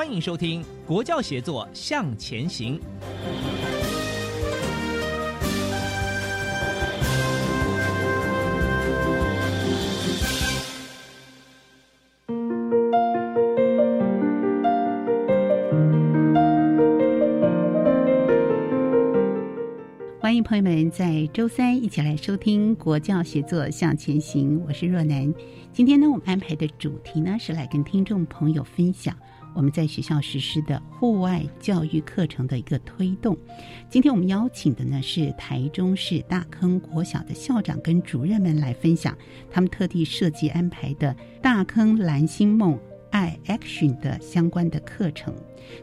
欢迎收听《国教协作向前行》。欢迎朋友们在周三一起来收听《国教协作向前行》，我是若楠。今天呢，我们安排的主题呢是来跟听众朋友分享。我们在学校实施的户外教育课程的一个推动。今天我们邀请的呢是台中市大坑国小的校长跟主任们来分享他们特地设计安排的大坑蓝星梦爱 Action 的相关的课程。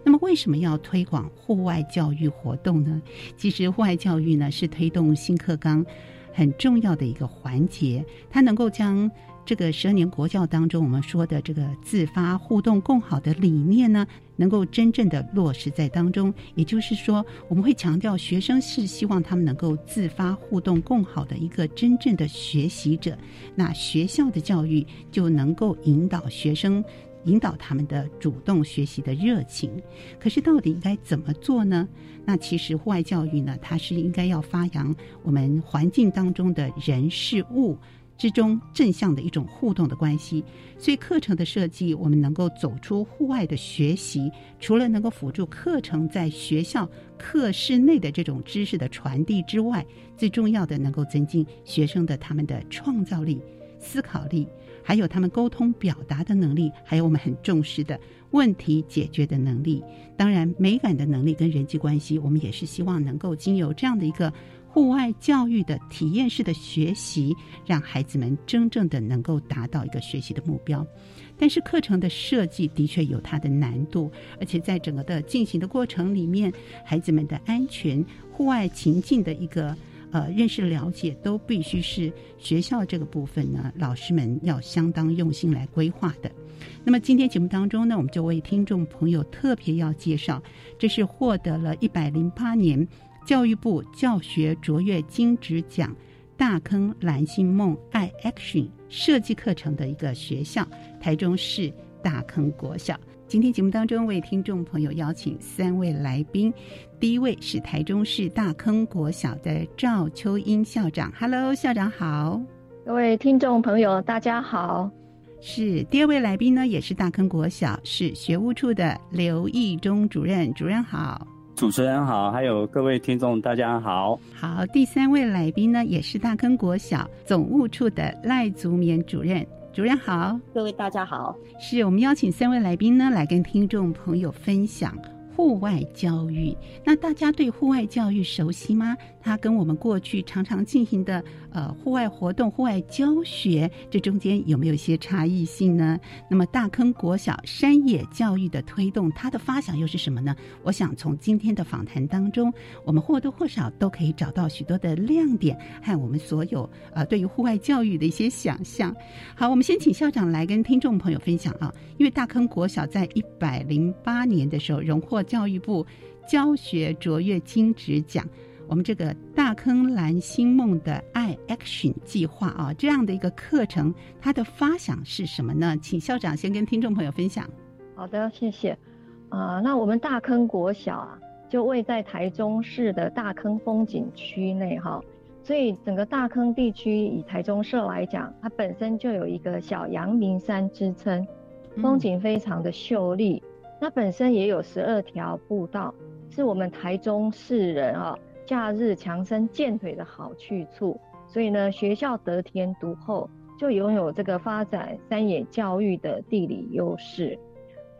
那么为什么要推广户外教育活动呢？其实户外教育呢是推动新课纲很重要的一个环节，它能够将。这个十二年国教当中，我们说的这个自发互动共好的理念呢，能够真正的落实在当中。也就是说，我们会强调学生是希望他们能够自发互动共好的一个真正的学习者。那学校的教育就能够引导学生，引导他们的主动学习的热情。可是，到底应该怎么做呢？那其实户外教育呢，它是应该要发扬我们环境当中的人事物。之中正向的一种互动的关系，所以课程的设计，我们能够走出户外的学习，除了能够辅助课程在学校课室内的这种知识的传递之外，最重要的能够增进学生的他们的创造力、思考力，还有他们沟通表达的能力，还有我们很重视的问题解决的能力。当然，美感的能力跟人际关系，我们也是希望能够经由这样的一个。户外教育的体验式的学习，让孩子们真正的能够达到一个学习的目标。但是课程的设计的确有它的难度，而且在整个的进行的过程里面，孩子们的安全、户外情境的一个呃认识了解，都必须是学校这个部分呢，老师们要相当用心来规划的。那么今天节目当中呢，我们就为听众朋友特别要介绍，这是获得了一百零八年。教育部教学卓越金质奖大坑蓝星梦爱 Action 设计课程的一个学校——台中市大坑国小。今天节目当中为听众朋友邀请三位来宾，第一位是台中市大坑国小的赵秋英校长。Hello，校长好。各位听众朋友，大家好。是第二位来宾呢，也是大坑国小是学务处的刘义忠主任。主任好。主持人好，还有各位听众，大家好。好，第三位来宾呢，也是大坑国小总务处的赖祖勉主任。主任好，各位大家好。是我们邀请三位来宾呢，来跟听众朋友分享户外教育。那大家对户外教育熟悉吗？它跟我们过去常常进行的呃户外活动、户外教学，这中间有没有一些差异性呢？那么大坑国小山野教育的推动，它的发想又是什么呢？我想从今天的访谈当中，我们或多或少都可以找到许多的亮点和我们所有呃对于户外教育的一些想象。好，我们先请校长来跟听众朋友分享啊，因为大坑国小在一百零八年的时候荣获教育部教学卓越金质奖。我们这个大坑蓝星梦的爱 Action 计划啊，这样的一个课程，它的发想是什么呢？请校长先跟听众朋友分享。好的，谢谢。啊，那我们大坑国小啊，就位在台中市的大坑风景区内哈。所以整个大坑地区以台中社来讲，它本身就有一个小阳明山之称，风景非常的秀丽。那本身也有十二条步道，是我们台中市人啊假日强身健腿的好去处。所以呢，学校得天独厚，就拥有这个发展山野教育的地理优势。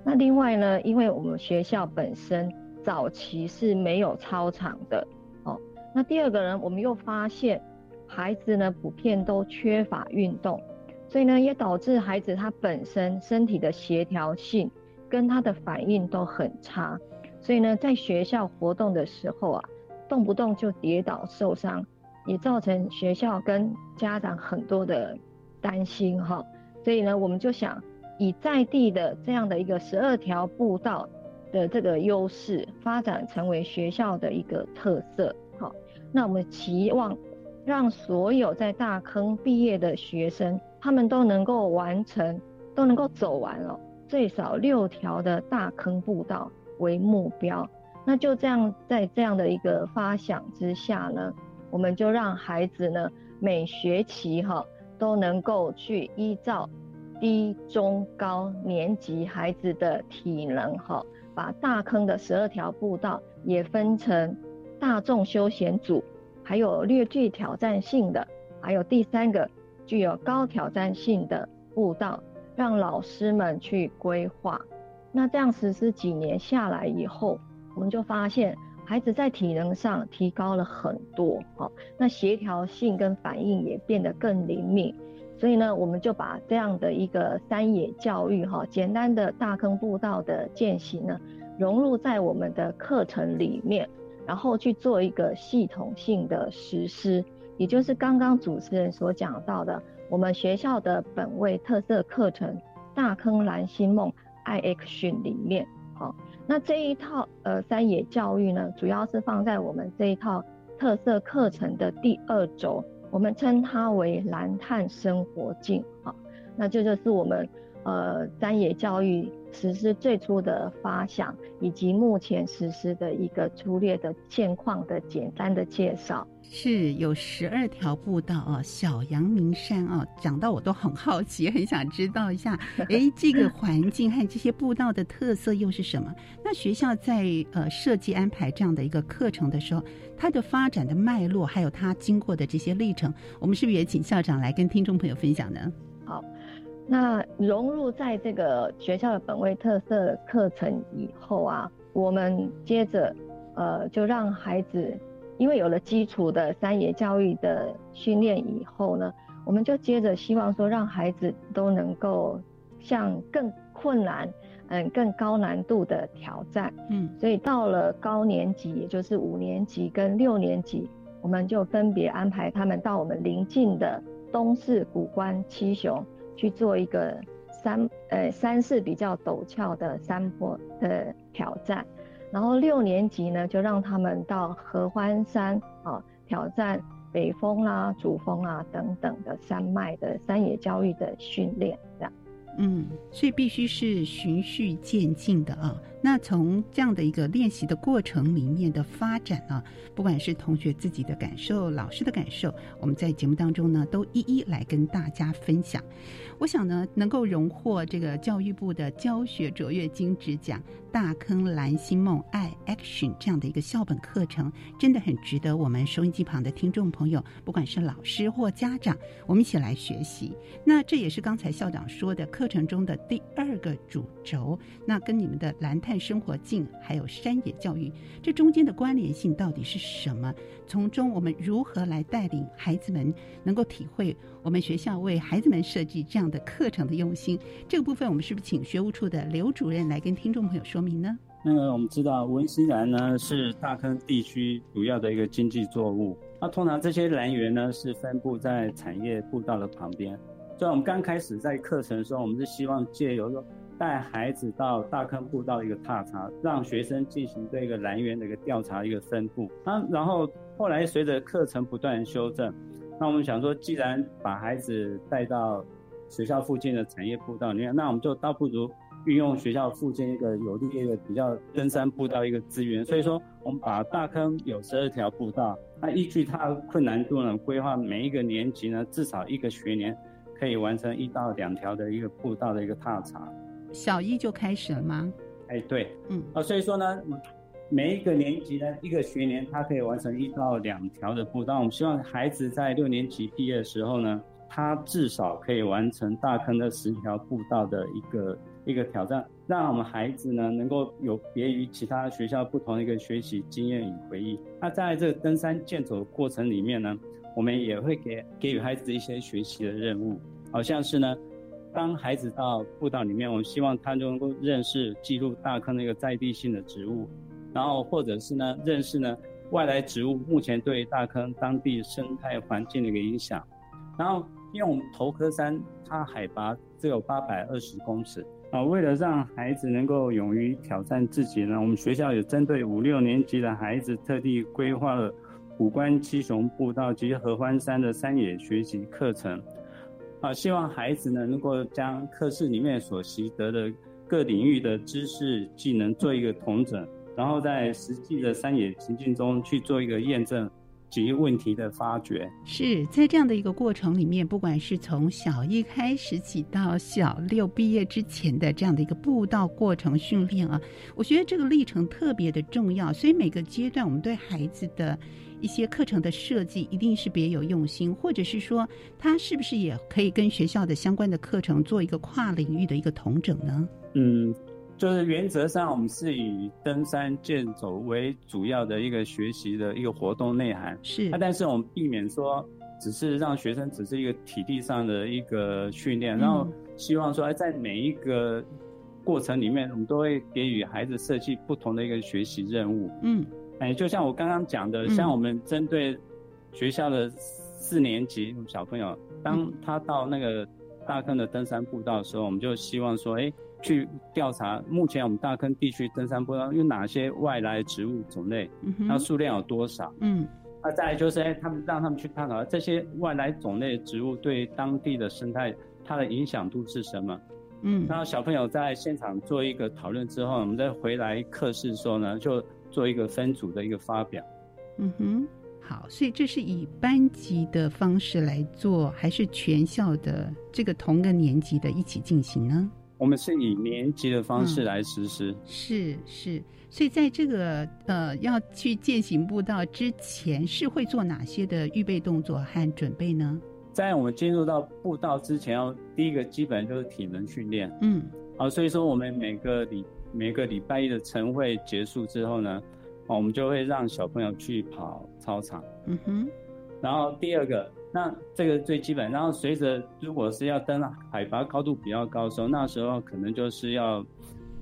那另外呢，因为我们学校本身早期是没有操场的。哦那第二个呢，我们又发现孩子呢普遍都缺乏运动，所以呢也导致孩子他本身身体的协调性跟他的反应都很差，所以呢在学校活动的时候啊，动不动就跌倒受伤，也造成学校跟家长很多的担心哈。所以呢我们就想以在地的这样的一个十二条步道的这个优势，发展成为学校的一个特色哈。那我们期望让所有在大坑毕业的学生，他们都能够完成，都能够走完了最少六条的大坑步道为目标。那就这样，在这样的一个发想之下呢，我们就让孩子呢每学期哈都能够去依照低、中、高年级孩子的体能哈，把大坑的十二条步道也分成。大众休闲组，还有略具挑战性的，还有第三个具有高挑战性的步道，让老师们去规划。那这样实施几年下来以后，我们就发现孩子在体能上提高了很多，好，那协调性跟反应也变得更灵敏。所以呢，我们就把这样的一个山野教育，哈，简单的大坑步道的践行呢，融入在我们的课程里面。然后去做一个系统性的实施，也就是刚刚主持人所讲到的，我们学校的本位特色课程《大坑蓝星梦 i Action》里面，好，那这一套呃三野教育呢，主要是放在我们这一套特色课程的第二轴，我们称它为蓝碳生活境，啊，那这就是我们。呃，山野教育实施最初的发想，以及目前实施的一个粗略的现况的简单的介绍，是有十二条步道啊，小阳明山啊，讲到我都很好奇，很想知道一下，哎，这个环境和这些步道的特色又是什么？那学校在呃设计安排这样的一个课程的时候，它的发展的脉络，还有它经过的这些历程，我们是不是也请校长来跟听众朋友分享呢？好。那融入在这个学校的本位特色课程以后啊，我们接着，呃，就让孩子，因为有了基础的三野教育的训练以后呢，我们就接着希望说，让孩子都能够向更困难，嗯，更高难度的挑战，嗯，所以到了高年级，也就是五年级跟六年级，我们就分别安排他们到我们邻近的东市古关七雄。去做一个山呃山势比较陡峭的山坡的挑战，然后六年级呢就让他们到合欢山啊挑战北峰啦、主峰啊等等的山脉的山野教育的训练这样。嗯，所以必须是循序渐进的啊。那从这样的一个练习的过程里面的发展啊，不管是同学自己的感受、老师的感受，我们在节目当中呢都一一来跟大家分享。我想呢，能够荣获这个教育部的教学卓越金质奖“大坑蓝星梦爱 Action” 这样的一个校本课程，真的很值得我们收音机旁的听众朋友，不管是老师或家长，我们一起来学习。那这也是刚才校长说的课程中的第二个主轴。那跟你们的蓝生活境还有山野教育，这中间的关联性到底是什么？从中我们如何来带领孩子们能够体会我们学校为孩子们设计这样？的课程的用心，这个部分我们是不是请学务处的刘主任来跟听众朋友说明呢？那个我们知道文心兰呢是大坑地区主要的一个经济作物，那通常这些来源呢是分布在产业步道的旁边，所以我们刚开始在课程的时候，我们是希望借由说带孩子到大坑步道一个踏查，让学生进行这个来源的一个调查一个分布，那，然后后来随着课程不断修正，那我们想说，既然把孩子带到学校附近的产业步道，你看，那我们就倒不如运用学校附近一个有利一个比较登山步道一个资源，所以说我们把大坑有十二条步道，那依据它的困难度呢，规划每一个年级呢至少一个学年可以完成一到两条的一个步道的一个踏查。小一就开始了吗？哎，对，嗯，啊，所以说呢，每一个年级呢一个学年他可以完成一到两条的步道。我们希望孩子在六年级毕业的时候呢，他至少可以完成大坑的十条步道的一个。一个挑战，让我们孩子呢能够有别于其他学校不同的一个学习经验与回忆。那在这个登山健走的过程里面呢，我们也会给给予孩子一些学习的任务，好像是呢，当孩子到步道里面，我们希望他就能够认识记录大坑的一个在地性的植物，然后或者是呢认识呢外来植物目前对大坑当地生态环境的一个影响。然后因为我们头科山它海拔只有八百二十公尺。啊，为了让孩子能够勇于挑战自己呢，我们学校有针对五六年级的孩子特地规划了五关七雄步道及合欢山的山野学习课程。啊，希望孩子呢能够将课室里面所习得的各领域的知识技能做一个统整，然后在实际的山野情境中去做一个验证。及问题的发掘是在这样的一个过程里面，不管是从小一开始起到小六毕业之前的这样的一个步道过程训练啊，我觉得这个历程特别的重要。所以每个阶段，我们对孩子的一些课程的设计，一定是别有用心，或者是说，他是不是也可以跟学校的相关的课程做一个跨领域的一个统整呢？嗯。就是原则上，我们是以登山健走为主要的一个学习的一个活动内涵。是，但是我们避免说，只是让学生只是一个体力上的一个训练，然后希望说，在每一个过程里面，我们都会给予孩子设计不同的一个学习任务。嗯，哎，就像我刚刚讲的，像我们针对学校的四年级小朋友，当他到那个大坑的登山步道的时候，我们就希望说，哎。去调查目前我们大坑地区登山步道有哪些外来植物种类，那数量有多少？嗯，那再来就是，哎，他们让他们去探讨这些外来种类植物对当地的生态它的影响度是什么？嗯，然后小朋友在现场做一个讨论之后，我们再回来课室的时候呢，就做一个分组的一个发表。嗯哼，好，所以这是以班级的方式来做，还是全校的这个同个年级的一起进行呢？我们是以年级的方式来实施，是是，所以在这个呃要去践行步道之前，是会做哪些的预备动作和准备呢？在我们进入到步道之前，要第一个基本就是体能训练，嗯，好，所以说我们每个礼每个礼拜一的晨会结束之后呢，我们就会让小朋友去跑操场，嗯哼，然后第二个。那这个最基本，然后随着如果是要登海拔高度比较高的时候，那时候可能就是要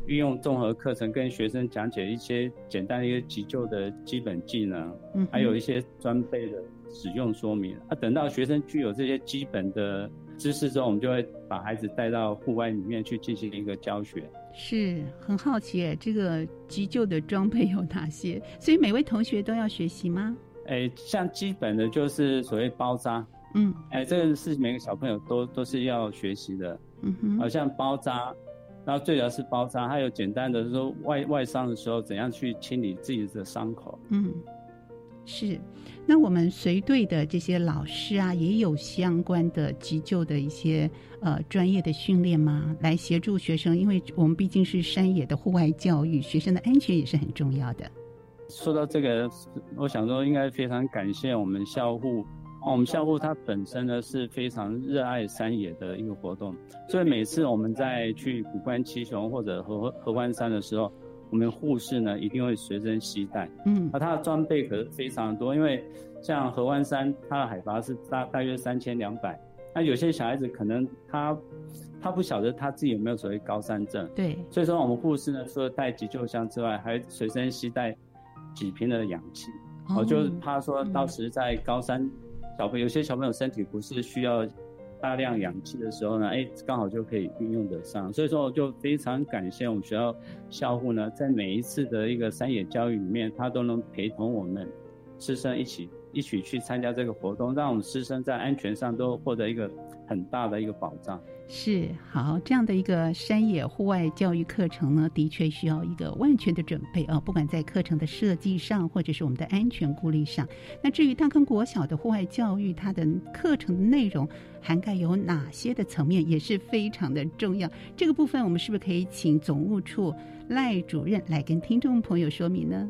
运用综合课程跟学生讲解一些简单的一个急救的基本技能，嗯，还有一些装备的使用说明。啊，等到学生具有这些基本的知识之后，我们就会把孩子带到户外里面去进行一个教学。是很好奇，这个急救的装备有哪些？所以每位同学都要学习吗？哎，像基本的就是所谓包扎，嗯，哎，这个是每个小朋友都都是要学习的，嗯哼，好像包扎，然后最主要是包扎，还有简单的说外外伤的时候怎样去清理自己的伤口，嗯，是，那我们随队的这些老师啊，也有相关的急救的一些呃专业的训练吗？来协助学生，因为我们毕竟是山野的户外教育，学生的安全也是很重要的。说到这个，我想说应该非常感谢我们校护。我们校护它本身呢是非常热爱山野的一个活动，所以每次我们在去古关七雄或者合合欢山的时候，我们护士呢一定会随身携带。嗯，而它的装备可是非常多，因为像河湾山它的海拔是大大约三千两百，那有些小孩子可能他他不晓得他自己有没有所谓高山症。对，所以说我们护士呢除了带急救箱之外，还随身携带。几瓶的氧气，哦，就是怕说到时在高山，小朋友有些小朋友身体不是需要大量氧气的时候呢，哎，刚好就可以运用得上。所以说，我就非常感谢我们学校校护呢，在每一次的一个山野教育里面，他都能陪同我们师生一起一起去参加这个活动，让我们师生在安全上都获得一个很大的一个保障。是好，这样的一个山野户外教育课程呢，的确需要一个万全的准备啊，不管在课程的设计上，或者是我们的安全顾虑上。那至于大坑国小的户外教育，它的课程内容涵盖有哪些的层面，也是非常的重要。这个部分，我们是不是可以请总务处赖主任来跟听众朋友说明呢？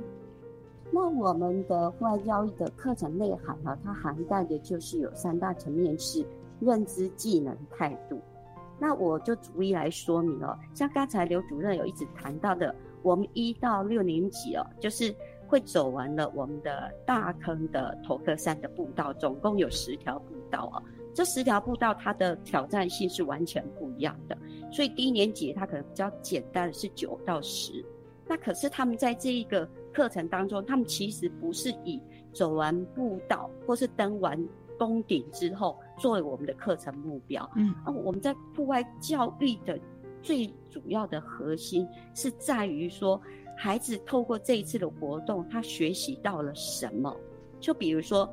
那我们的户外教育的课程内涵呢，它涵盖的就是有三大层面，是认知、技能、态度。那我就逐一来说明哦。像刚才刘主任有一直谈到的，我们一到六年级哦，就是会走完了我们的大坑的头科山的步道，总共有十条步道哦。这十条步道它的挑战性是完全不一样的，所以低年级它可能比较简单，是九到十。那可是他们在这一个课程当中，他们其实不是以走完步道或是登完。攻顶之后，作为我们的课程目标。嗯，啊，我们在户外教育的最主要的核心是在于说，孩子透过这一次的活动，他学习到了什么？就比如说，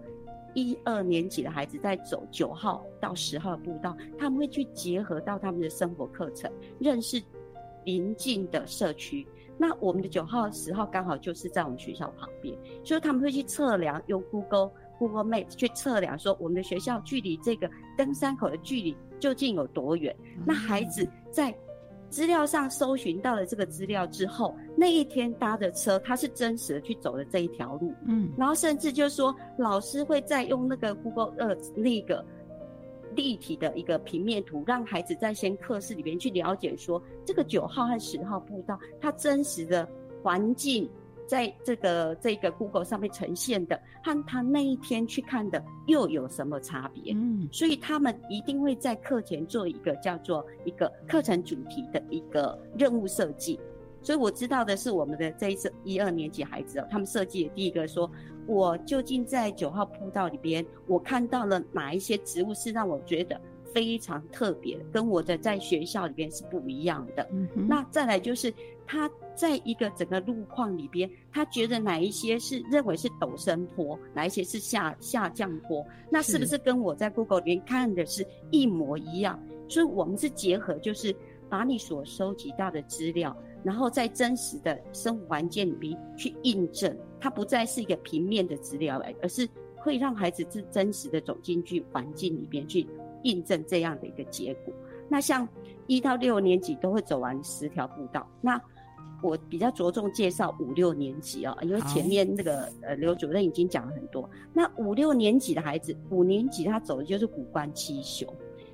一二年级的孩子在走九号到十号步道，他们会去结合到他们的生活课程，认识邻近的社区。那我们的九号、十号刚好就是在我们学校旁边，所以他们会去测量用 Google。Google Map 去测量说我们的学校距离这个登山口的距离究竟有多远？那孩子在资料上搜寻到了这个资料之后，那一天搭的车他是真实的去走的这一条路，嗯，然后甚至就是说老师会再用那个 Google 呃那个立体的一个平面图，让孩子在先课室里边去了解说这个九号和十号步道它真实的环境。在这个这个 Google 上面呈现的，和他那一天去看的又有什么差别？嗯，所以他们一定会在课前做一个叫做一个课程主题的一个任务设计。所以我知道的是，我们的这一次一二年级孩子哦，他们设计的第一个说，我究竟在九号铺道里边，我看到了哪一些植物是让我觉得非常特别，跟我的在学校里边是不一样的。那再来就是他。在一个整个路况里边，他觉得哪一些是认为是陡升坡，哪一些是下下降坡，那是不是跟我在 Google 里面看的是一模一样？所以我们是结合，就是把你所收集到的资料，然后在真实的生活环境里面去印证，它不再是一个平面的资料而是会让孩子是真实的走进去环境里边去印证这样的一个结果。那像一到六年级都会走完十条步道，那。我比较着重介绍五六年级啊，因为前面那个呃刘主任已经讲了很多。那五六年级的孩子，五年级他走的就是古关七雄。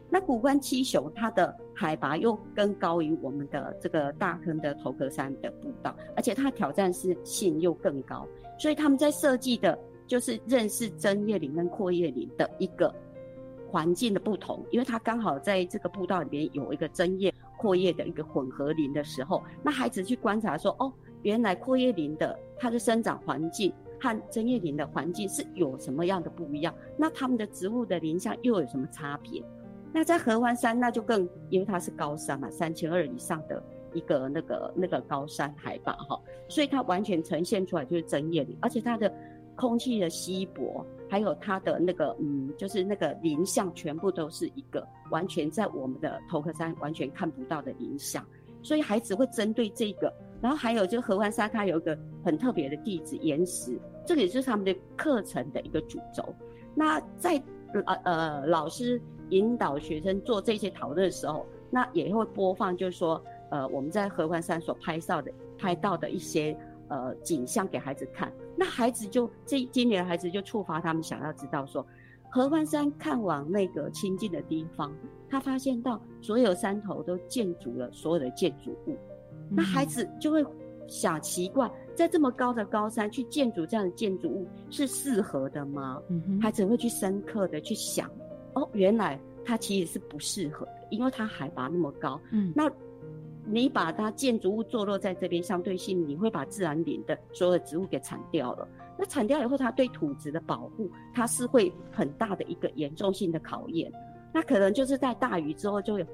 那古关七雄它的海拔又更高于我们的这个大坑的头壳山的步道，而且它挑战是性又更高，所以他们在设计的就是认识针叶林跟阔叶林的一个环境的不同，因为它刚好在这个步道里面有一个针叶。阔叶的一个混合林的时候，那孩子去观察说，哦，原来阔叶林的它的生长环境和针叶林的环境是有什么样的不一样？那它们的植物的林相又有什么差别？那在合欢山，那就更因为它是高山嘛，三千二以上的一个那个那个高山海拔哈，所以它完全呈现出来就是针叶林，而且它的空气的稀薄。还有它的那个，嗯，就是那个林相，全部都是一个完全在我们的头壳山完全看不到的林相，所以孩子会针对这个。然后还有就合欢山，它有一个很特别的地质岩石，这个也是他们的课程的一个主轴。那在呃呃老师引导学生做这些讨论的时候，那也会播放，就是说呃我们在合欢山所拍照的拍到的一些。呃，景象给孩子看，那孩子就这今年孩子就触发他们想要知道说，合欢山看往那个清近的地方，他发现到所有山头都建筑了所有的建筑物，那孩子就会想奇怪，在这么高的高山去建筑这样的建筑物是适合的吗？孩子会去深刻的去想，哦，原来它其实是不适合的，因为它海拔那么高。嗯，那。你把它建筑物坐落在这边，相对性你会把自然林的所有的植物给铲掉了。那铲掉以后，它对土质的保护，它是会很大的一个严重性的考验。那可能就是在大雨之后，就有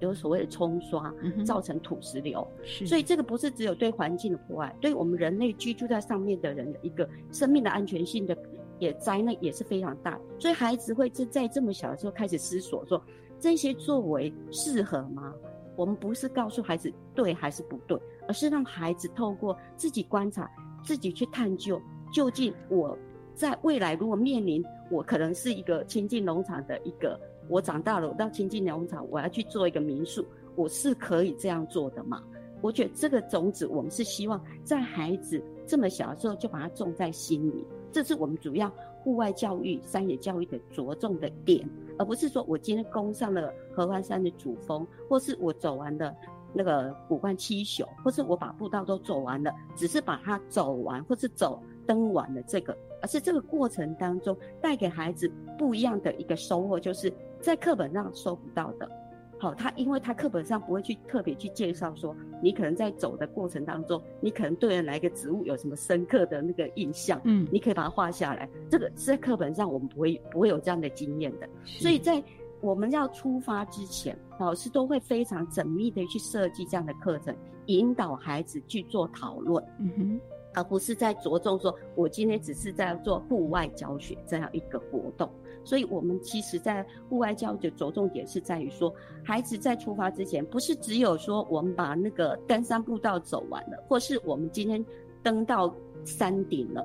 有所谓的冲刷，造成土石流。所以这个不是只有对环境的破坏，对我们人类居住在上面的人的一个生命的安全性的也灾难也是非常大。所以孩子会在在这么小的时候开始思索说。这些作为适合吗？我们不是告诉孩子对还是不对，而是让孩子透过自己观察、自己去探究，究竟我在未来如果面临我可能是一个亲近农场的一个，我长大了我到亲近农场，我要去做一个民宿，我是可以这样做的吗？我觉得这个种子，我们是希望在孩子这么小的时候就把它种在心里，这是我们主要户外教育、山野教育的着重的点，而不是说我今天攻上了合欢山的主峰，或是我走完的那个古关七宿，或是我把步道都走完了，只是把它走完或是走登完了这个，而是这个过程当中带给孩子不一样的一个收获，就是在课本上收不到的。好，他因为他课本上不会去特别去介绍说，你可能在走的过程当中，你可能对人来个植物有什么深刻的那个印象，嗯，你可以把它画下来。这个是在课本上我们不会不会有这样的经验的，所以在我们要出发之前，老师都会非常缜密的去设计这样的课程，引导孩子去做讨论，嗯哼，而不是在着重说我今天只是在做户外教学这样一个活动。所以，我们其实，在户外教育的着重点是在于说，孩子在出发之前，不是只有说我们把那个登山步道走完了，或是我们今天登到山顶了，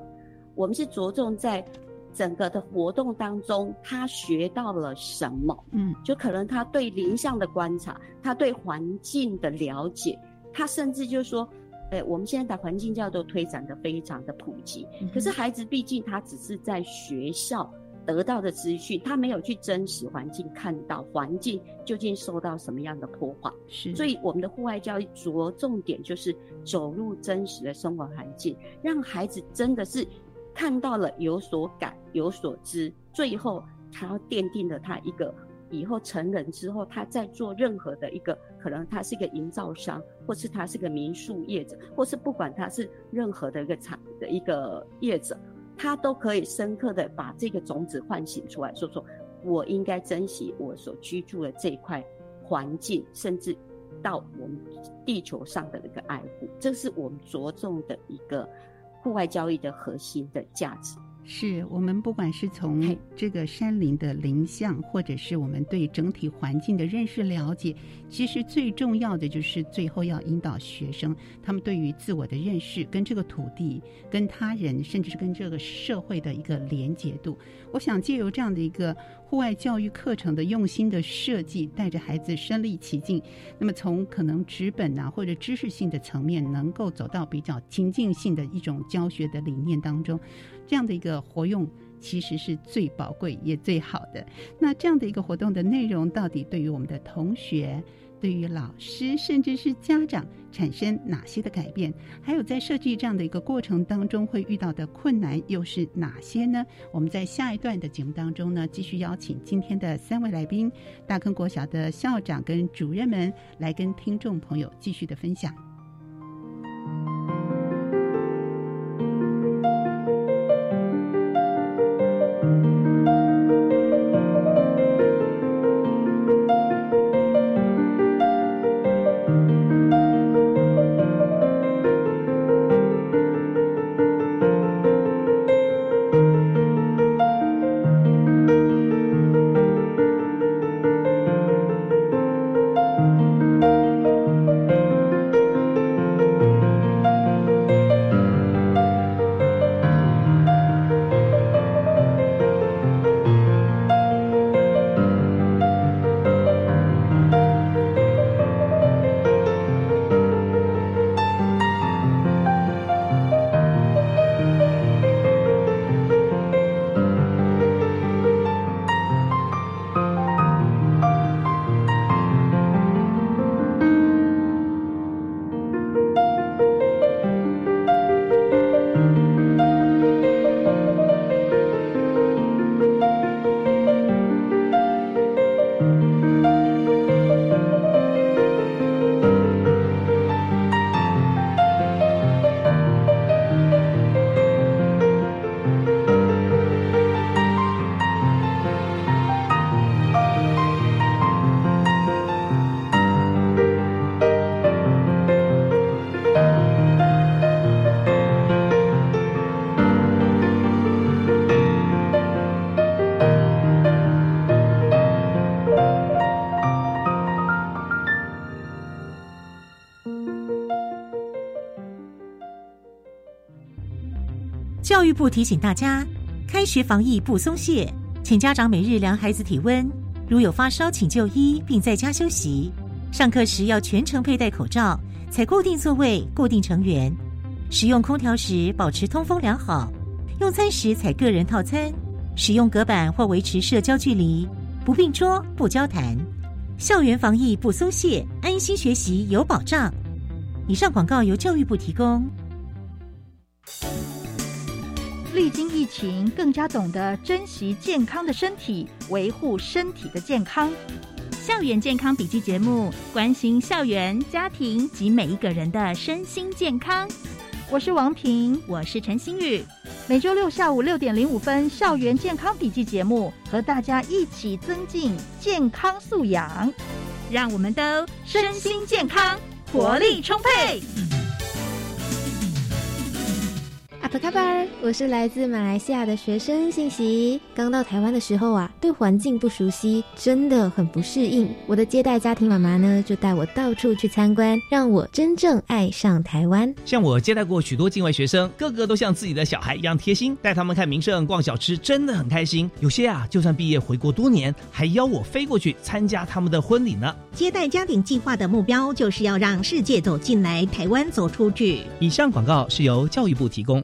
我们是着重在整个的活动当中，他学到了什么？嗯，就可能他对林相的观察，他对环境的了解，他甚至就是说，哎，我们现在的环境教育都推展的非常的普及，可是孩子毕竟他只是在学校。得到的资讯，他没有去真实环境看到环境究竟受到什么样的破坏，是。所以我们的户外教育着重点就是走入真实的生活环境，让孩子真的是看到了有所感有所知，最后他要奠定了他一个以后成人之后，他在做任何的一个可能他是一个营造商，或是他是个民宿业者，或是不管他是任何的一个产的一个业者。他都可以深刻的把这个种子唤醒出来，说说，我应该珍惜我所居住的这一块环境，甚至到我们地球上的那个爱护，这是我们着重的一个户外交易的核心的价值。是我们不管是从这个山林的林相，或者是我们对整体环境的认识了解，其实最重要的就是最后要引导学生他们对于自我的认识，跟这个土地、跟他人，甚至是跟这个社会的一个连结度。我想借由这样的一个户外教育课程的用心的设计，带着孩子身临其境，那么从可能纸本啊或者知识性的层面，能够走到比较情境性的一种教学的理念当中。这样的一个活用，其实是最宝贵也最好的。那这样的一个活动的内容，到底对于我们的同学、对于老师，甚至是家长，产生哪些的改变？还有在设计这样的一个过程当中，会遇到的困难又是哪些呢？我们在下一段的节目当中呢，继续邀请今天的三位来宾，大坑国小的校长跟主任们，来跟听众朋友继续的分享。部提醒大家，开学防疫不松懈，请家长每日量孩子体温，如有发烧请就医，并在家休息。上课时要全程佩戴口罩，采固定座位、固定成员。使用空调时保持通风良好。用餐时采个人套餐，使用隔板或维持社交距离，不并桌、不交谈。校园防疫不松懈，安心学习有保障。以上广告由教育部提供。历经疫情，更加懂得珍惜健康的身体，维护身体的健康。校园健康笔记节目，关心校园、家庭及每一个人的身心健康。我是王平，我是陈心宇。每周六下午六点零五分，校园健康笔记节目，和大家一起增进健康素养，让我们都身心健康，活力充沛。阿布卡巴尔，我是来自马来西亚的学生信息。刚到台湾的时候啊，对环境不熟悉，真的很不适应。我的接待家庭妈妈呢，就带我到处去参观，让我真正爱上台湾。像我接待过许多境外学生，个个都像自己的小孩一样贴心，带他们看名胜、逛小吃，真的很开心。有些啊，就算毕业回国多年，还邀我飞过去参加他们的婚礼呢。接待家庭计划的目标，就是要让世界走进来，台湾走出去。以上广告是由教育部提供。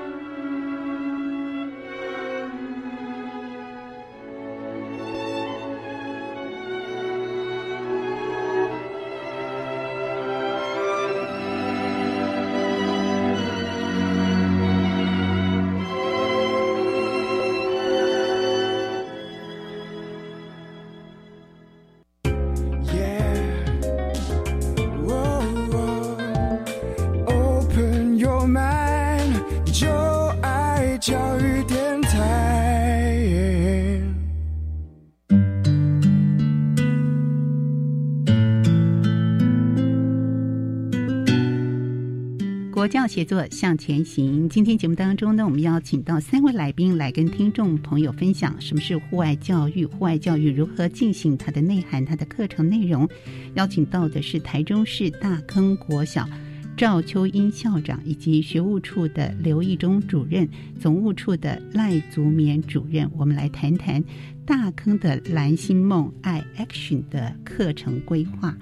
国教协作向前行。今天节目当中呢，我们邀请到三位来宾来跟听众朋友分享什么是户外教育，户外教育如何进行，它的内涵、它的课程内容。邀请到的是台中市大坑国小赵秋英校长，以及学务处的刘义忠主任、总务处的赖祖勉主任。我们来谈谈大坑的蓝星梦爱 Action 的课程规划。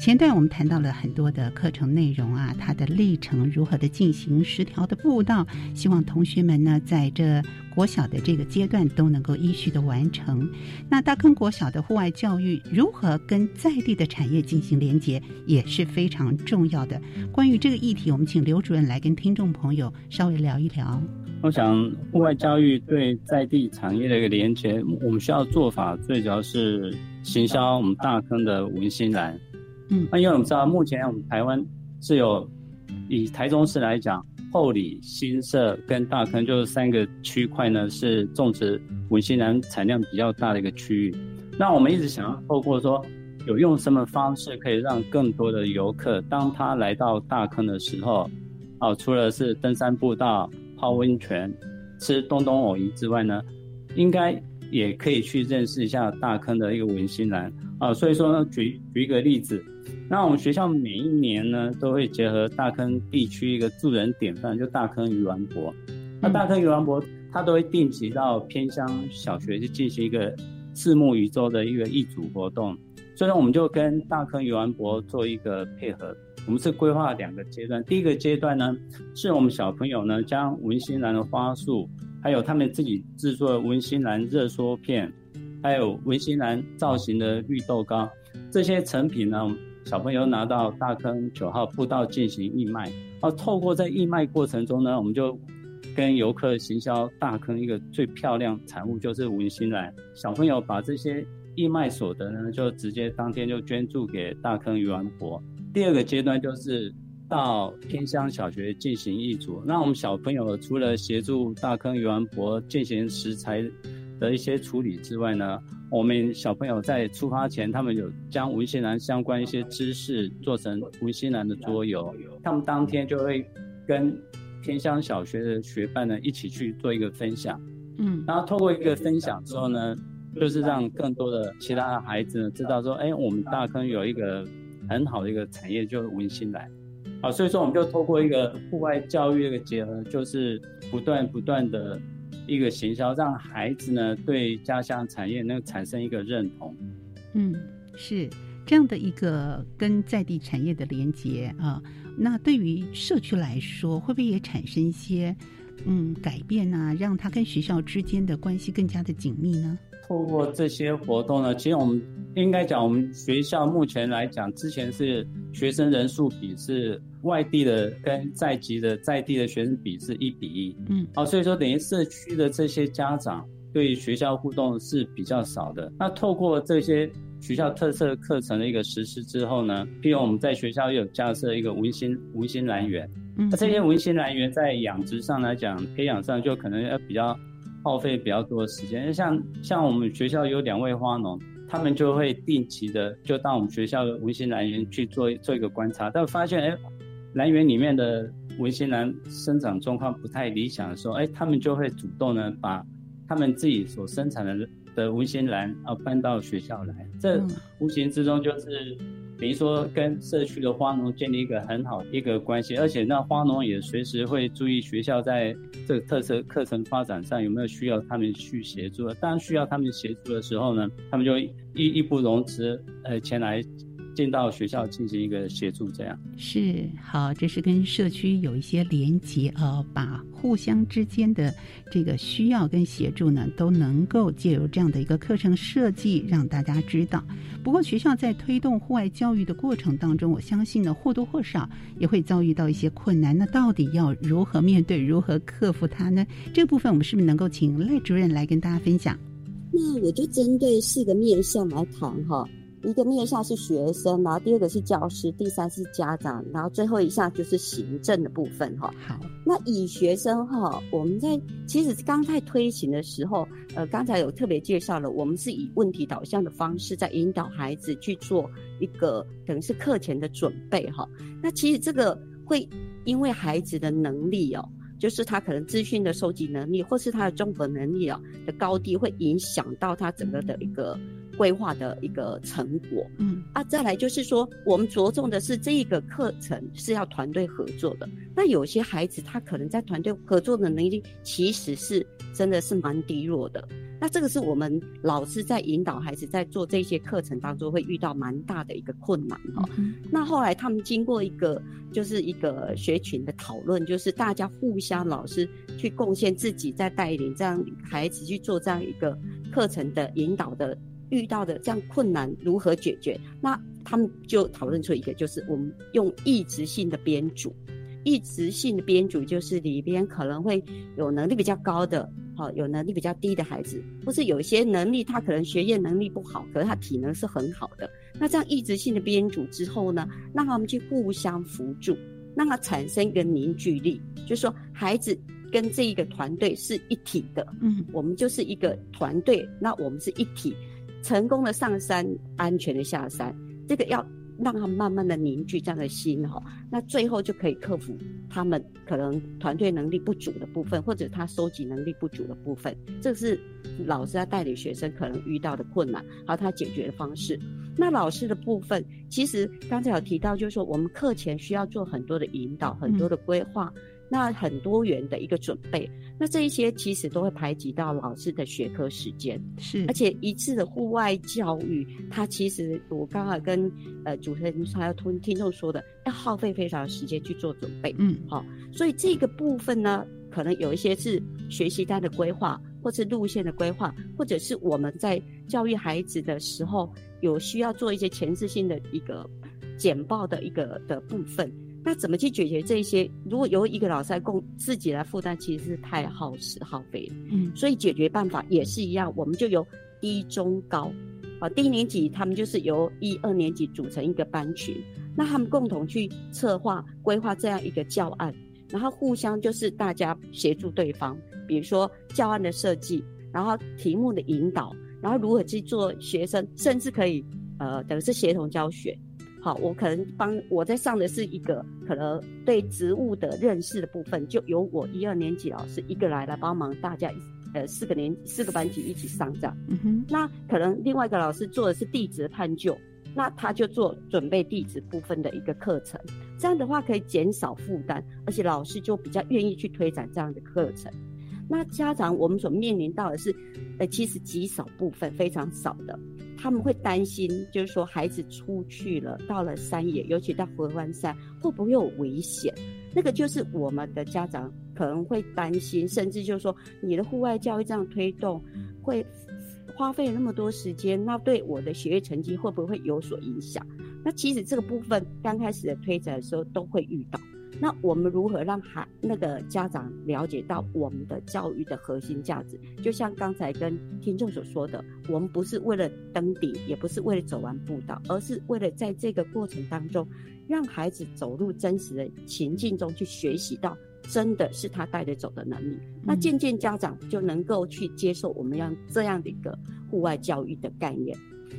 前段我们谈到了很多的课程内容啊，它的历程如何的进行，十条的步道，希望同学们呢在这国小的这个阶段都能够依序的完成。那大坑国小的户外教育如何跟在地的产业进行连接，也是非常重要的。关于这个议题，我们请刘主任来跟听众朋友稍微聊一聊。我想，户外教育对在地产业的一个连接，我们需要做法最主要是行销我们大坑的文心兰。嗯，那因为我们知道，目前我们台湾是有以台中市来讲，后里、新社跟大坑就是三个区块呢，是种植文心兰产量比较大的一个区域。那我们一直想要透过说，有用什么方式可以让更多的游客，当他来到大坑的时候，哦，除了是登山步道、泡温泉、吃东东藕鱼之外呢，应该也可以去认识一下大坑的一个文心兰啊。所以说呢，举举一个例子。那我们学校每一年呢，都会结合大坑地区一个助人典范，就大坑鱼丸博。那大坑鱼丸博，他都会定期到偏乡小学去进行一个四目鱼舟的一个义组活动。所以呢，我们就跟大坑鱼丸博做一个配合。我们是规划两个阶段，第一个阶段呢，是我们小朋友呢将文心兰的花束，还有他们自己制作的文心兰热缩片，还有文心兰造型的绿豆糕这些成品呢。小朋友拿到大坑九号步道进行义卖，而透过在义卖过程中呢，我们就跟游客行销大坑一个最漂亮产物就是文心兰。小朋友把这些义卖所得呢，就直接当天就捐助给大坑鱼丸博。第二个阶段就是到偏乡小学进行义组，那我们小朋友除了协助大坑鱼丸博进行食材的一些处理之外呢。我们小朋友在出发前，他们有将文心兰相关一些知识做成文心兰的桌游，他们当天就会跟偏乡小学的学伴呢一起去做一个分享，嗯，然后透过一个分享之后呢，就是让更多的其他的孩子呢知道说，哎，我们大坑有一个很好的一个产业，就是文心来。啊，所以说我们就透过一个户外教育一个结合，就是不断不断的一个行销，让孩子呢对家乡产业能产生一个认同。嗯，是这样的一个跟在地产业的连接啊。那对于社区来说，会不会也产生一些嗯改变呢？让他跟学校之间的关系更加的紧密呢？透过这些活动呢，其实我们应该讲，我们学校目前来讲，之前是学生人数比是外地的跟在籍的在地的学生比是一比一，嗯，好，所以说等于社区的这些家长对学校互动是比较少的。那透过这些学校特色课程的一个实施之后呢，譬如我们在学校有架设一个文心文心来源，嗯，那这些文心来源在养殖上来讲，培养上就可能要比较。耗费比较多的时间，像像我们学校有两位花农，他们就会定期的就到我们学校的文心兰园去做做一个观察，但发现哎，兰园里面的文心兰生长状况不太理想的时候，哎，他们就会主动呢把他们自己所生产的的文心兰啊搬到学校来，这无形之中就是。等于说跟社区的花农建立一个很好一个关系，而且那花农也随时会注意学校在这个特色课程发展上有没有需要他们去协助。当需要他们协助的时候呢，他们就义义不容辞，呃，前来。进到学校进行一个协助，这样是好。这是跟社区有一些连结啊，把互相之间的这个需要跟协助呢，都能够借由这样的一个课程设计，让大家知道。不过学校在推动户外教育的过程当中，我相信呢或多或少也会遭遇到一些困难。那到底要如何面对，如何克服它呢？这个部分我们是不是能够请赖主任来跟大家分享？那我就针对四个面向来谈哈。一个面向是学生，然后第二个是教师，第三是家长，然后最后一项就是行政的部分哈。好，那以学生哈，我们在其实刚在推行的时候，呃，刚才有特别介绍了，我们是以问题导向的方式在引导孩子去做一个等于是课前的准备哈。那其实这个会因为孩子的能力哦，就是他可能资讯的收集能力，或是他的综合能力啊的高低，会影响到他整个的一个。规划的一个成果，嗯啊，再来就是说，我们着重的是这一个课程是要团队合作的。那有些孩子他可能在团队合作的能力其实是真的是蛮低弱的。那这个是我们老师在引导孩子在做这些课程当中会遇到蛮大的一个困难哈。那后来他们经过一个就是一个学群的讨论，就是大家互相老师去贡献自己在带领这样孩子去做这样一个课程的引导的。遇到的这样困难如何解决？那他们就讨论出一个，就是我们用异质性的编组。异质性的编组就是里边可能会有能力比较高的，好有能力比较低的孩子，或是有一些能力他可能学业能力不好，可是他体能是很好的。那这样异质性的编组之后呢，让他们去互相辅助，让他产生一个凝聚力，就是说孩子跟这一个团队是一体的。嗯，我们就是一个团队，那我们是一体。成功的上山，安全的下山，这个要让他慢慢的凝聚这样的心哈，那最后就可以克服他们可能团队能力不足的部分，或者他收集能力不足的部分，这是老师要带领学生可能遇到的困难，还有他解决的方式。那老师的部分，其实刚才有提到，就是说我们课前需要做很多的引导，很多的规划。那很多元的一个准备，那这一些其实都会排挤到老师的学科时间，是，而且一次的户外教育，它其实我刚刚跟呃主持人还有听听众说的，要耗费非常的时间去做准备，嗯，好，所以这个部分呢，可能有一些是学习单的规划，或是路线的规划，或者是我们在教育孩子的时候，有需要做一些前置性的一个简报的一个的部分。那怎么去解决这些？如果由一个老师来供自己来负担，其实是太耗时耗费了。嗯，所以解决办法也是一样，我们就由低中高，啊，低年级他们就是由一二年级组成一个班群，那他们共同去策划规划这样一个教案，然后互相就是大家协助对方，比如说教案的设计，然后题目的引导，然后如何去做学生，甚至可以呃等于是协同教学。好，我可能帮我在上的是一个可能对植物的认识的部分，就由我一二年级老师一个来来帮忙，大家呃四个年四个班级一起上这样。嗯哼，那可能另外一个老师做的是地质探究，那他就做准备地质部分的一个课程，这样的话可以减少负担，而且老师就比较愿意去推展这样的课程。那家长我们所面临到的是，呃，其实极少部分非常少的，他们会担心，就是说孩子出去了，到了山野，尤其到合欢山，会不会有危险？那个就是我们的家长可能会担心，甚至就是说，你的户外教育这样推动，会花费那么多时间，那对我的学业成绩会不会有所影响？那其实这个部分刚开始的推展的时候都会遇到。那我们如何让孩那个家长了解到我们的教育的核心价值？就像刚才跟听众所说的，我们不是为了登顶，也不是为了走完步道，而是为了在这个过程当中，让孩子走入真实的情境中去学习到，真的是他带着走的能力。那渐渐家长就能够去接受我们要这样的一个户外教育的概念。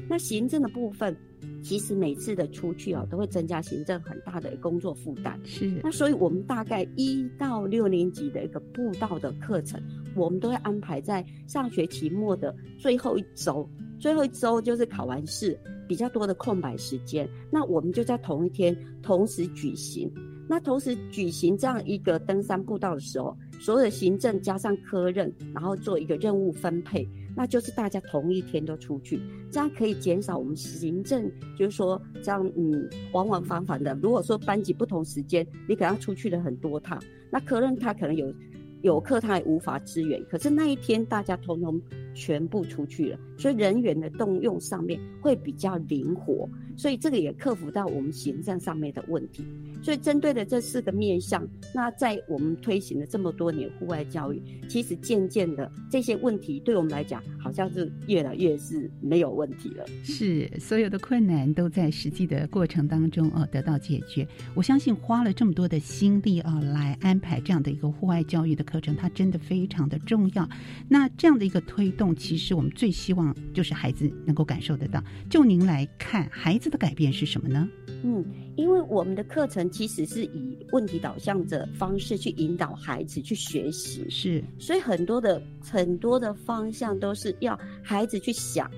那行政的部分。其实每次的出去哦，都会增加行政很大的工作负担。是，那所以我们大概一到六年级的一个步道的课程，我们都会安排在上学期末的最后一周。最后一周就是考完试比较多的空白时间，那我们就在同一天同时举行。那同时举行这样一个登山步道的时候，所有的行政加上科任，然后做一个任务分配。那就是大家同一天都出去，这样可以减少我们行政，就是说这样嗯往往返返的。如果说班级不同时间，你可能出去了很多趟，那科任他可能有有课他也无法支援。可是那一天大家通通全部出去了，所以人员的动用上面会比较灵活。所以这个也克服到我们行政上面的问题。所以针对的这四个面向，那在我们推行了这么多年户外教育，其实渐渐的这些问题对我们来讲，好像是越来越是没有问题了。是所有的困难都在实际的过程当中哦得到解决。我相信花了这么多的心力啊来安排这样的一个户外教育的课程，它真的非常的重要。那这样的一个推动，其实我们最希望就是孩子能够感受得到。就您来看，孩子的改变是什么呢？嗯，因为我们的课程其实是以问题导向的方式去引导孩子去学习，是，所以很多的很多的方向都是要孩子去想，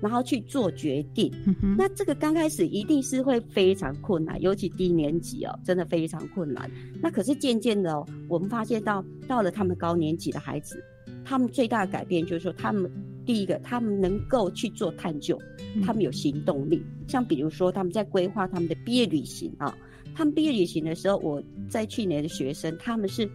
然后去做决定。那这个刚开始一定是会非常困难，尤其低年级哦，真的非常困难。那可是渐渐的哦，我们发现到到了他们高年级的孩子，他们最大的改变就是说他们。第一个，他们能够去做探究，他们有行动力。像比如说，他们在规划他们的毕业旅行啊，他们毕业旅行的时候，我在去年的学生，他们是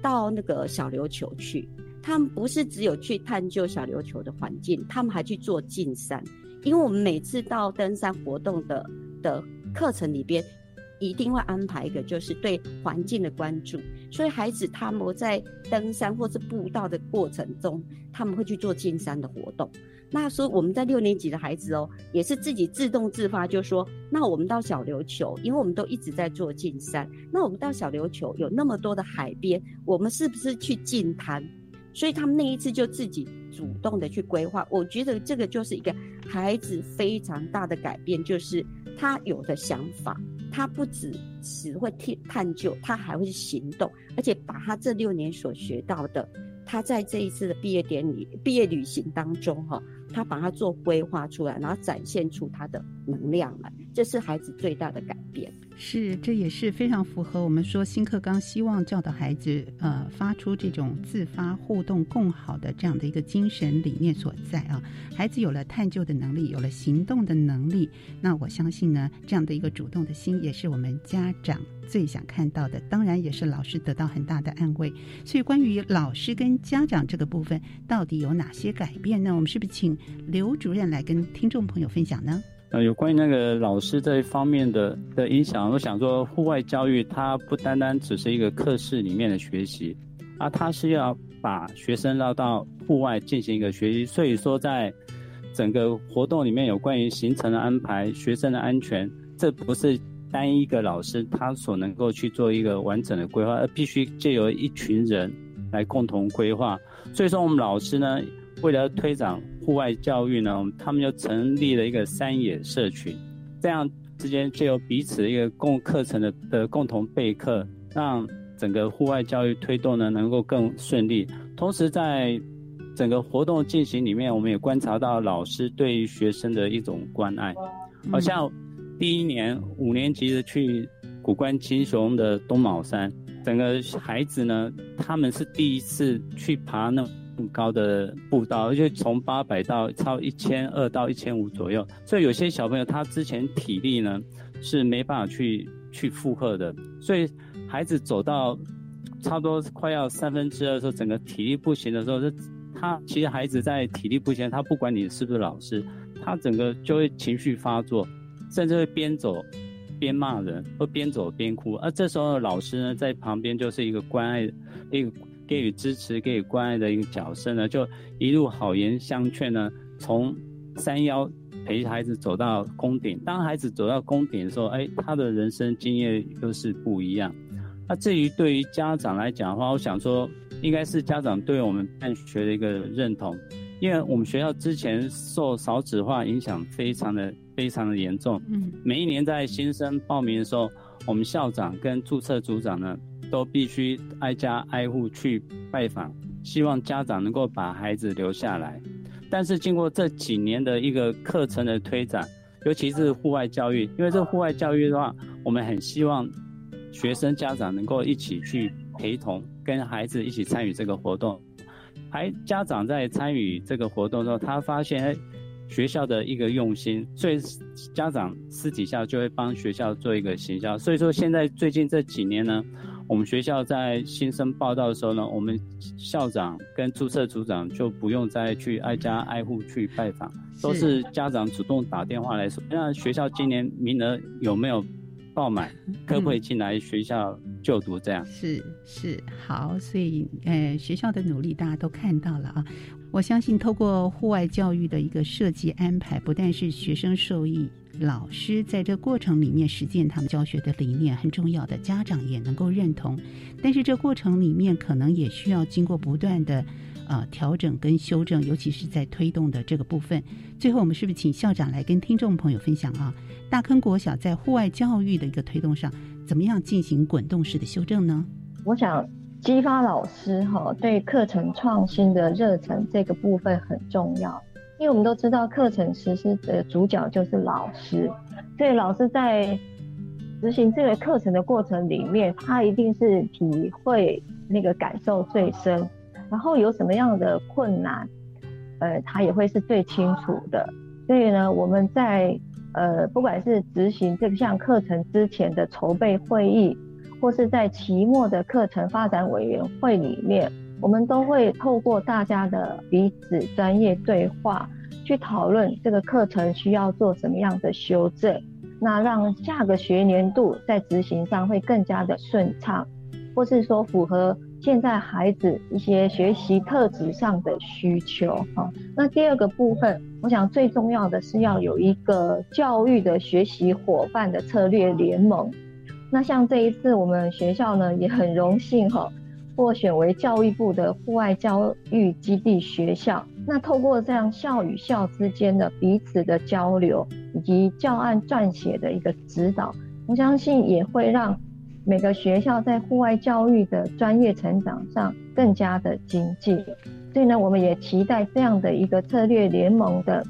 到那个小琉球去，他们不是只有去探究小琉球的环境，他们还去做进山。因为我们每次到登山活动的的课程里边。一定会安排一个，就是对环境的关注。所以孩子他们在登山或是步道的过程中，他们会去做进山的活动。那说我们在六年级的孩子哦，也是自己自动自发，就说那我们到小琉球，因为我们都一直在做进山。那我们到小琉球有那么多的海边，我们是不是去进滩？所以他们那一次就自己主动的去规划。我觉得这个就是一个孩子非常大的改变，就是他有的想法。他不只只会探探究，他还会去行动，而且把他这六年所学到的，他在这一次的毕业典礼、毕业旅行当中，哈，他把它做规划出来，然后展现出他的能量来，这是孩子最大的改变。是，这也是非常符合我们说新课纲希望教导孩子，呃，发出这种自发互动共好的这样的一个精神理念所在啊。孩子有了探究的能力，有了行动的能力，那我相信呢，这样的一个主动的心，也是我们家长最想看到的。当然，也是老师得到很大的安慰。所以，关于老师跟家长这个部分，到底有哪些改变呢？我们是不是请刘主任来跟听众朋友分享呢？呃，有关于那个老师这一方面的的影响，我想说，户外教育它不单单只是一个课室里面的学习，啊，它是要把学生绕到户外进行一个学习。所以说，在整个活动里面有关于行程的安排、学生的安全，这不是单一个老师他所能够去做一个完整的规划，而必须借由一群人来共同规划。所以说，我们老师呢。为了推展户外教育呢，他们就成立了一个山野社群，这样之间就有彼此一个共课程的的共同备课，让整个户外教育推动呢能够更顺利。同时，在整个活动进行里面，我们也观察到老师对于学生的一种关爱。好像第一年五年级的去古关青雄的东卯山，整个孩子呢，他们是第一次去爬那么高的步道，而且从八百到超一千二到一千五左右，所以有些小朋友他之前体力呢是没办法去去负荷的，所以孩子走到差不多快要三分之二的时候，整个体力不行的时候，他其实孩子在体力不行，他不管你是不是老师。他整个就会情绪发作，甚至会边走边骂人，或边走边哭。而这时候老师呢，在旁边就是一个关爱、一个给予支持、给予关爱的一个角色呢，就一路好言相劝呢，从山腰陪孩子走到宫顶。当孩子走到宫顶的时候，哎，他的人生经验又是不一样。那至于对于家长来讲的话，我想说，应该是家长对我们办学的一个认同。因为我们学校之前受少子化影响非常的非常的严重，嗯，每一年在新生报名的时候，我们校长跟注册组长呢，都必须挨家挨户去拜访，希望家长能够把孩子留下来。但是经过这几年的一个课程的推展，尤其是户外教育，因为这户外教育的话，我们很希望学生家长能够一起去陪同，跟孩子一起参与这个活动。还家长在参与这个活动的时候，他发现哎，学校的一个用心，所以家长私底下就会帮学校做一个行销。所以说现在最近这几年呢，我们学校在新生报道的时候呢，我们校长跟注册组长就不用再去挨家挨户去拜访，都是家长主动打电话来说，那学校今年名额有没有爆满，可不可以进来学校？就读这样是是好，所以呃学校的努力大家都看到了啊。我相信透过户外教育的一个设计安排，不但是学生受益，老师在这过程里面实践他们教学的理念很重要的，家长也能够认同。但是这过程里面可能也需要经过不断的呃调整跟修正，尤其是在推动的这个部分。最后我们是不是请校长来跟听众朋友分享啊？大坑国小在户外教育的一个推动上。怎么样进行滚动式的修正呢？我想激发老师哈对课程创新的热忱这个部分很重要，因为我们都知道课程实施的主角就是老师，所以老师在执行这个课程的过程里面，他一定是体会那个感受最深，然后有什么样的困难，呃，他也会是最清楚的。所以呢，我们在呃，不管是执行这项课程之前的筹备会议，或是在期末的课程发展委员会里面，我们都会透过大家的彼此专业对话，去讨论这个课程需要做什么样的修正，那让下个学年度在执行上会更加的顺畅，或是说符合现在孩子一些学习特质上的需求。哈，那第二个部分。我想最重要的是要有一个教育的学习伙伴的策略联盟。那像这一次我们学校呢也很荣幸哈，获选为教育部的户外教育基地学校。那透过这样校与校之间的彼此的交流，以及教案撰写的一个指导，我相信也会让每个学校在户外教育的专业成长上更加的精进。所以呢，我们也期待这样的一个策略联盟的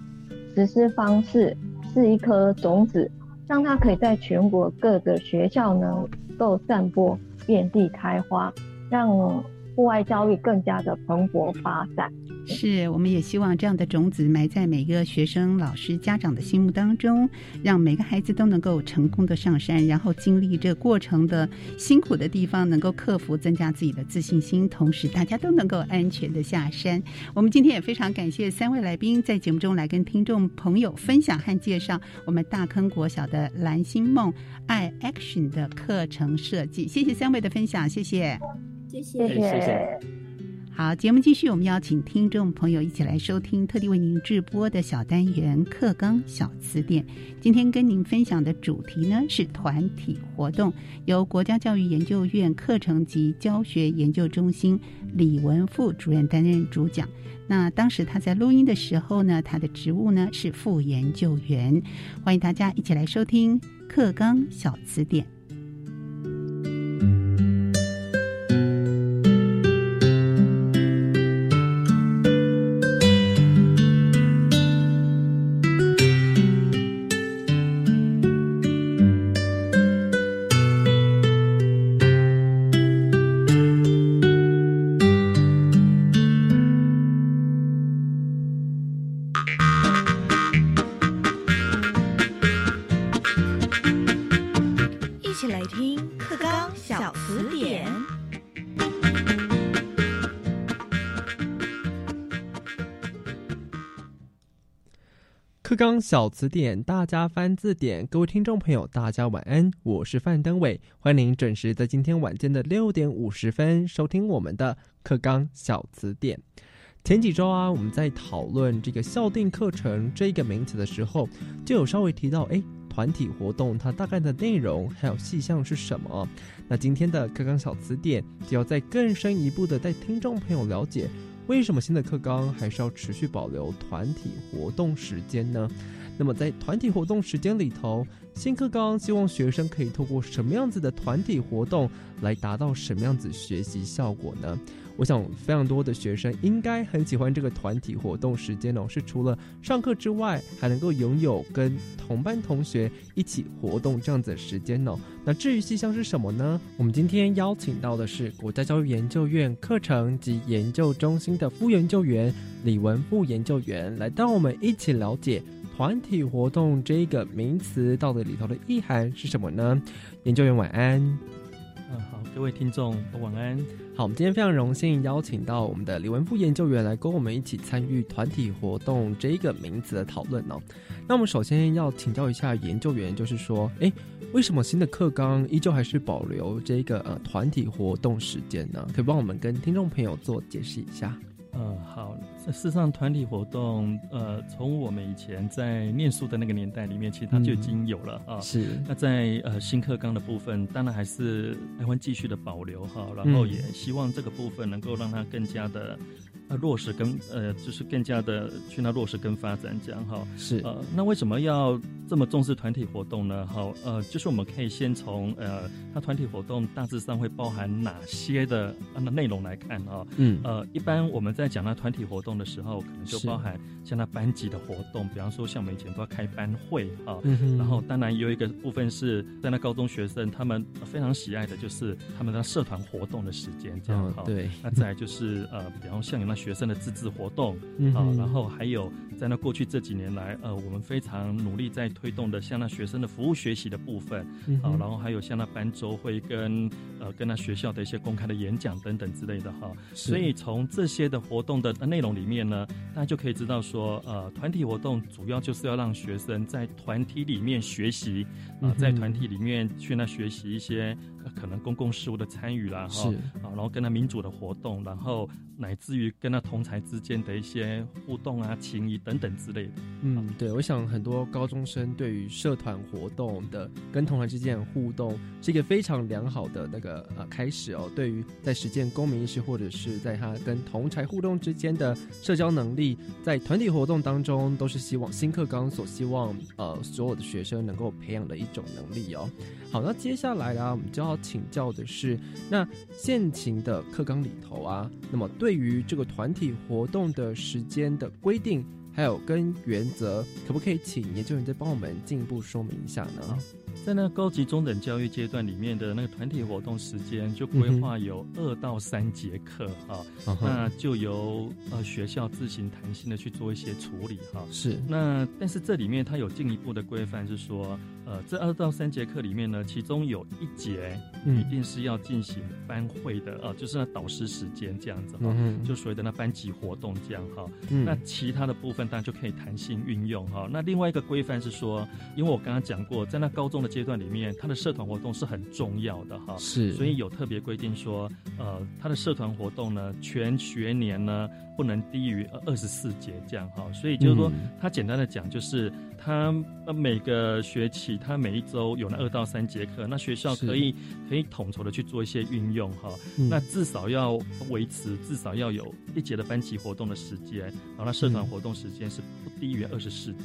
实施方式是一颗种子，让它可以在全国各个学校呢够散播，遍地开花，让户外教育更加的蓬勃发展。是，我们也希望这样的种子埋在每个学生、老师、家长的心目当中，让每个孩子都能够成功的上山，然后经历这过程的辛苦的地方，能够克服，增加自己的自信心，同时大家都能够安全的下山。我们今天也非常感谢三位来宾在节目中来跟听众朋友分享和介绍我们大坑国小的蓝心梦爱 Action 的课程设计。谢谢三位的分享，谢谢，谢谢，谢谢。好，节目继续，我们邀请听众朋友一起来收听特地为您直播的小单元《课纲小词典》。今天跟您分享的主题呢是团体活动，由国家教育研究院课程及教学研究中心李文富主任担任主讲。那当时他在录音的时候呢，他的职务呢是副研究员。欢迎大家一起来收听《课纲小词典》。课纲小词典，大家翻字典。各位听众朋友，大家晚安，我是范登伟，欢迎您准时在今天晚间的六点五十分收听我们的课纲小词典。前几周啊，我们在讨论这个校定课程这个名词的时候，就有稍微提到，哎，团体活动它大概的内容还有细项是什么？那今天的课纲小词典就要再更深一步的带听众朋友了解。为什么新的课纲还是要持续保留团体活动时间呢？那么在团体活动时间里头，新课纲希望学生可以透过什么样子的团体活动来达到什么样子学习效果呢？我想非常多的学生应该很喜欢这个团体活动时间哦，是除了上课之外，还能够拥有跟同班同学一起活动这样子的时间哦。那至于细项是什么呢？我们今天邀请到的是国家教育研究院课程及研究中心的副研究员李文副研究员，来带我们一起了解团体活动这个名词到底里头的意涵是什么呢？研究员晚安。嗯，好，各位听众晚安。好，我们今天非常荣幸邀请到我们的李文富研究员来跟我们一起参与团体活动这一个名词的讨论哦。那我们首先要请教一下研究员，就是说，哎，为什么新的课纲依旧还是保留这个呃团体活动时间呢？可以帮我们跟听众朋友做解释一下。嗯，好。事实上，团体活动，呃，从我们以前在念书的那个年代里面，其实它就已经有了啊。是。那在呃新课纲的部分，当然还是还会继续的保留哈，然后也希望这个部分能够让它更加的。呃，落实跟呃，就是更加的去那落实跟发展这样哈。是呃，那为什么要这么重视团体活动呢？好，呃，就是我们可以先从呃，它团体活动大致上会包含哪些的那内容来看啊。嗯。呃，一般我们在讲到团体活动的时候，可能就包含像那班级的活动，比方说像我们以前都要开班会哈。嗯然后当然有一个部分是在那高中学生他们非常喜爱的就是他们的社团活动的时间这样哈。对。那再来就是呃，比方像有那。学生的自治活动啊，然后还有在那过去这几年来，呃，我们非常努力在推动的，像那学生的服务学习的部分啊，然后还有像那班周会跟呃跟那学校的一些公开的演讲等等之类的哈。所以从这些的活动的内容里面呢，大家就可以知道说，呃，团体活动主要就是要让学生在团体里面学习啊，在团体里面去那学习一些可能公共事务的参与啦，哈，啊，然后跟他民主的活动，然后乃至于。跟那同才之间的一些互动啊、情谊等等之类的。嗯，对，我想很多高中生对于社团活动的跟同学之间的互动是一个非常良好的那个呃开始哦。对于在实践公民意识或者是在他跟同才互动之间的社交能力，在团体活动当中都是希望新课纲所希望呃所有的学生能够培养的一种能力哦。好，那接下来啊，我们就要请教的是，那现行的课纲里头啊，那么对于这个。团体活动的时间的规定，还有跟原则，可不可以请研究员再帮我们进一步说明一下呢？在那高级中等教育阶段里面的那个团体活动时间，就规划有二到三节课哈，那就由呃学校自行弹性的去做一些处理哈。是，那但是这里面它有进一步的规范，是说。呃，这二到三节课里面呢，其中有一节一定是要进行班会的啊，就是那导师时间这样子哈，就所谓的那班级活动这样哈。那其他的部分当然就可以弹性运用哈。那另外一个规范是说，因为我刚刚讲过，在那高中的阶段里面，他的社团活动是很重要的哈，是，所以有特别规定说，呃，他的社团活动呢，全学年呢不能低于二十四节这样哈。所以就是说，他简单的讲就是。他呃每个学期，他每一周有那二到三节课，那学校可以可以统筹的去做一些运用哈。那至少要维持，至少要有一节的班级活动的时间，然后那社团活动时间是不低于二十四节。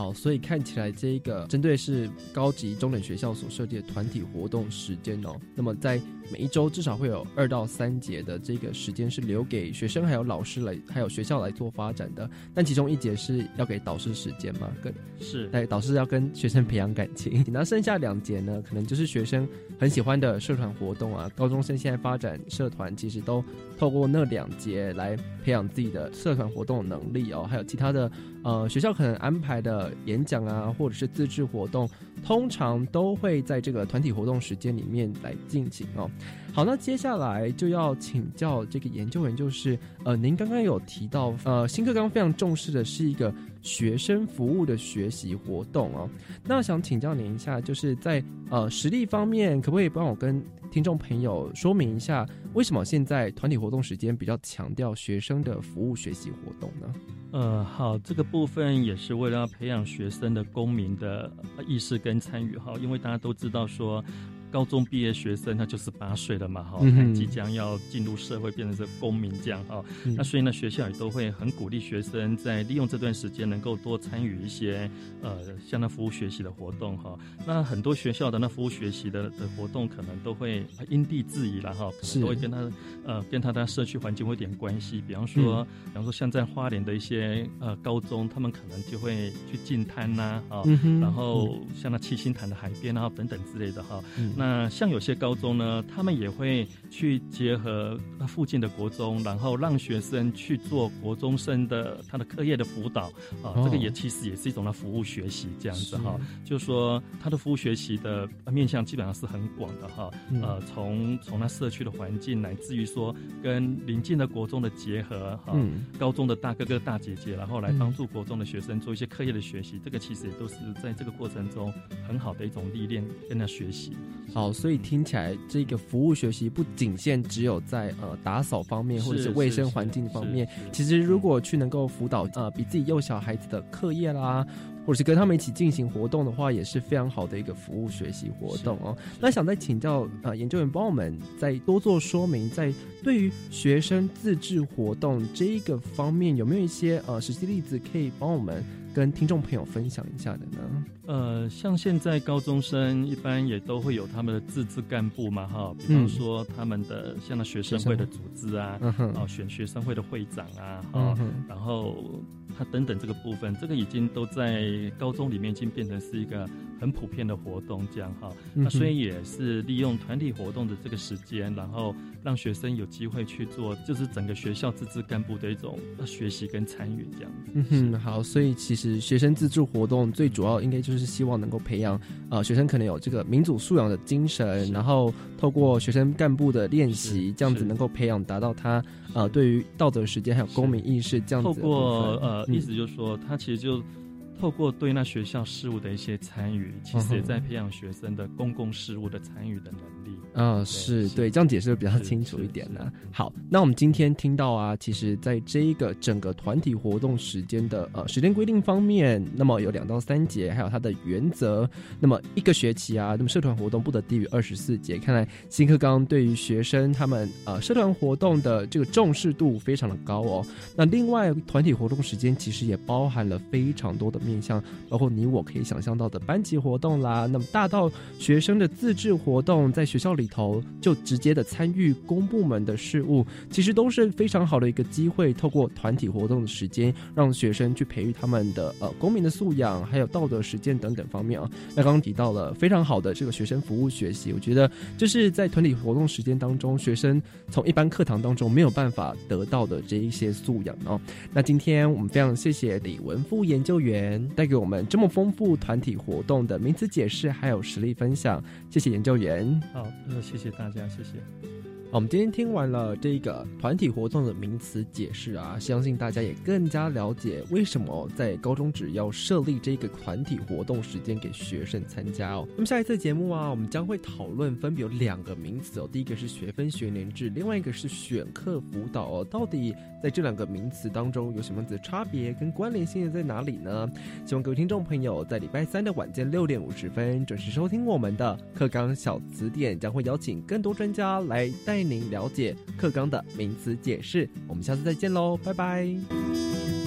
好，所以看起来这一个针对是高级中等学校所设计的团体活动时间哦，那么在每一周至少会有二到三节的这个时间是留给学生还有老师来还有学校来做发展的，但其中一节是要给导师时间嘛，跟是，对，导师要跟学生培养感情，那剩下两节呢，可能就是学生很喜欢的社团活动啊，高中生现在发展社团其实都透过那两节来培养自己的社团活动能力哦，还有其他的。呃，学校可能安排的演讲啊，或者是自治活动，通常都会在这个团体活动时间里面来进行哦。好，那接下来就要请教这个研究员，就是呃，您刚刚有提到呃，新课纲非常重视的是一个学生服务的学习活动哦。那想请教您一下，就是在呃实力方面，可不可以帮我跟听众朋友说明一下，为什么现在团体活动时间比较强调学生的服务学习活动呢？呃，好，这个部分也是为了要培养学生的公民的意识跟参与哈，因为大家都知道说。高中毕业学生，他就十八岁了嘛，哈，他即将要进入社会，变成是公民这样哈。那所以呢，学校也都会很鼓励学生在利用这段时间能够多参与一些呃，像那服务学习的活动哈。那很多学校的那服务学习的的活动，可能都会因地制宜了哈，可能都会跟他呃，跟他的社区环境会有点关系。比方说，比方说像在花莲的一些呃高中，他们可能就会去进滩呐，啊，然后像那七星潭的海边啊等等之类的哈。那像有些高中呢，他们也会去结合附近的国中，然后让学生去做国中生的他的课业的辅导啊，这个也其实也是一种的服务学习这样子哈。就是说他的服务学习的面向基本上是很广的哈，呃，从从那社区的环境，乃至于说跟邻近的国中的结合哈，高中的大哥哥大姐姐，然后来帮助国中的学生做一些课业的学习，这个其实也都是在这个过程中很好的一种历练跟他学习。好，所以听起来这个服务学习不仅限只有在呃打扫方面或者是卫生环境方面，其实如果去能够辅导呃比自己幼小孩子的课业啦，或者是跟他们一起进行活动的话，也是非常好的一个服务学习活动哦。那想再请教呃研究员帮我们再多做说明，在对于学生自治活动这一个方面，有没有一些呃实际例子可以帮我们？跟听众朋友分享一下的呢？呃，像现在高中生一般也都会有他们的自治干部嘛，哈，比方说他们的像那学生会的组织啊，然后，选学生会的会长啊，哈，然后他等等这个部分，这个已经都在高中里面已经变成是一个很普遍的活动，这样哈。那所以也是利用团体活动的这个时间，然后让学生有机会去做，就是整个学校自治干部的一种学习跟参与这样子。嗯哼，好，所以其实。学生自治活动最主要应该就是希望能够培养呃学生可能有这个民主素养的精神，然后透过学生干部的练习，这样子能够培养达到他呃对于道德时间还有公民意识这样子。透过呃意思就是说，他其实就透过对那学校事务的一些参与，其实也在培养学生的公共事务的参与的能力。嗯，是对，这样解释比较清楚一点呢。好，那我们今天听到啊，其实在这一个整个团体活动时间的呃时间规定方面，那么有两到三节，还有它的原则。那么一个学期啊，那么社团活动不得低于二十四节。看来新课纲对于学生他们呃社团活动的这个重视度非常的高哦。那另外团体活动时间其实也包含了非常多的面向，包括你我可以想象到的班级活动啦，那么大到学生的自治活动，在学校里。头就直接的参与公部门的事务，其实都是非常好的一个机会。透过团体活动的时间，让学生去培育他们的呃公民的素养，还有道德实践等等方面啊。那刚刚提到了非常好的这个学生服务学习，我觉得这是在团体活动时间当中，学生从一般课堂当中没有办法得到的这一些素养哦。那今天我们非常谢谢李文富研究员带给我们这么丰富团体活动的名词解释，还有实例分享。谢谢研究员。好。那谢谢大家，谢谢。我们今天听完了这个团体活动的名词解释啊，相信大家也更加了解为什么在高中只要设立这个团体活动时间给学生参加哦。那么下一次节目啊，我们将会讨论分别有两个名词哦，第一个是学分学年制，另外一个是选课辅导哦。到底在这两个名词当中有什么样子的差别跟关联性在哪里呢？希望各位听众朋友在礼拜三的晚间六点五十分准时收听我们的课纲小词典，将会邀请更多专家来带带。您了解课纲的名词解释，我们下次再见喽，拜拜。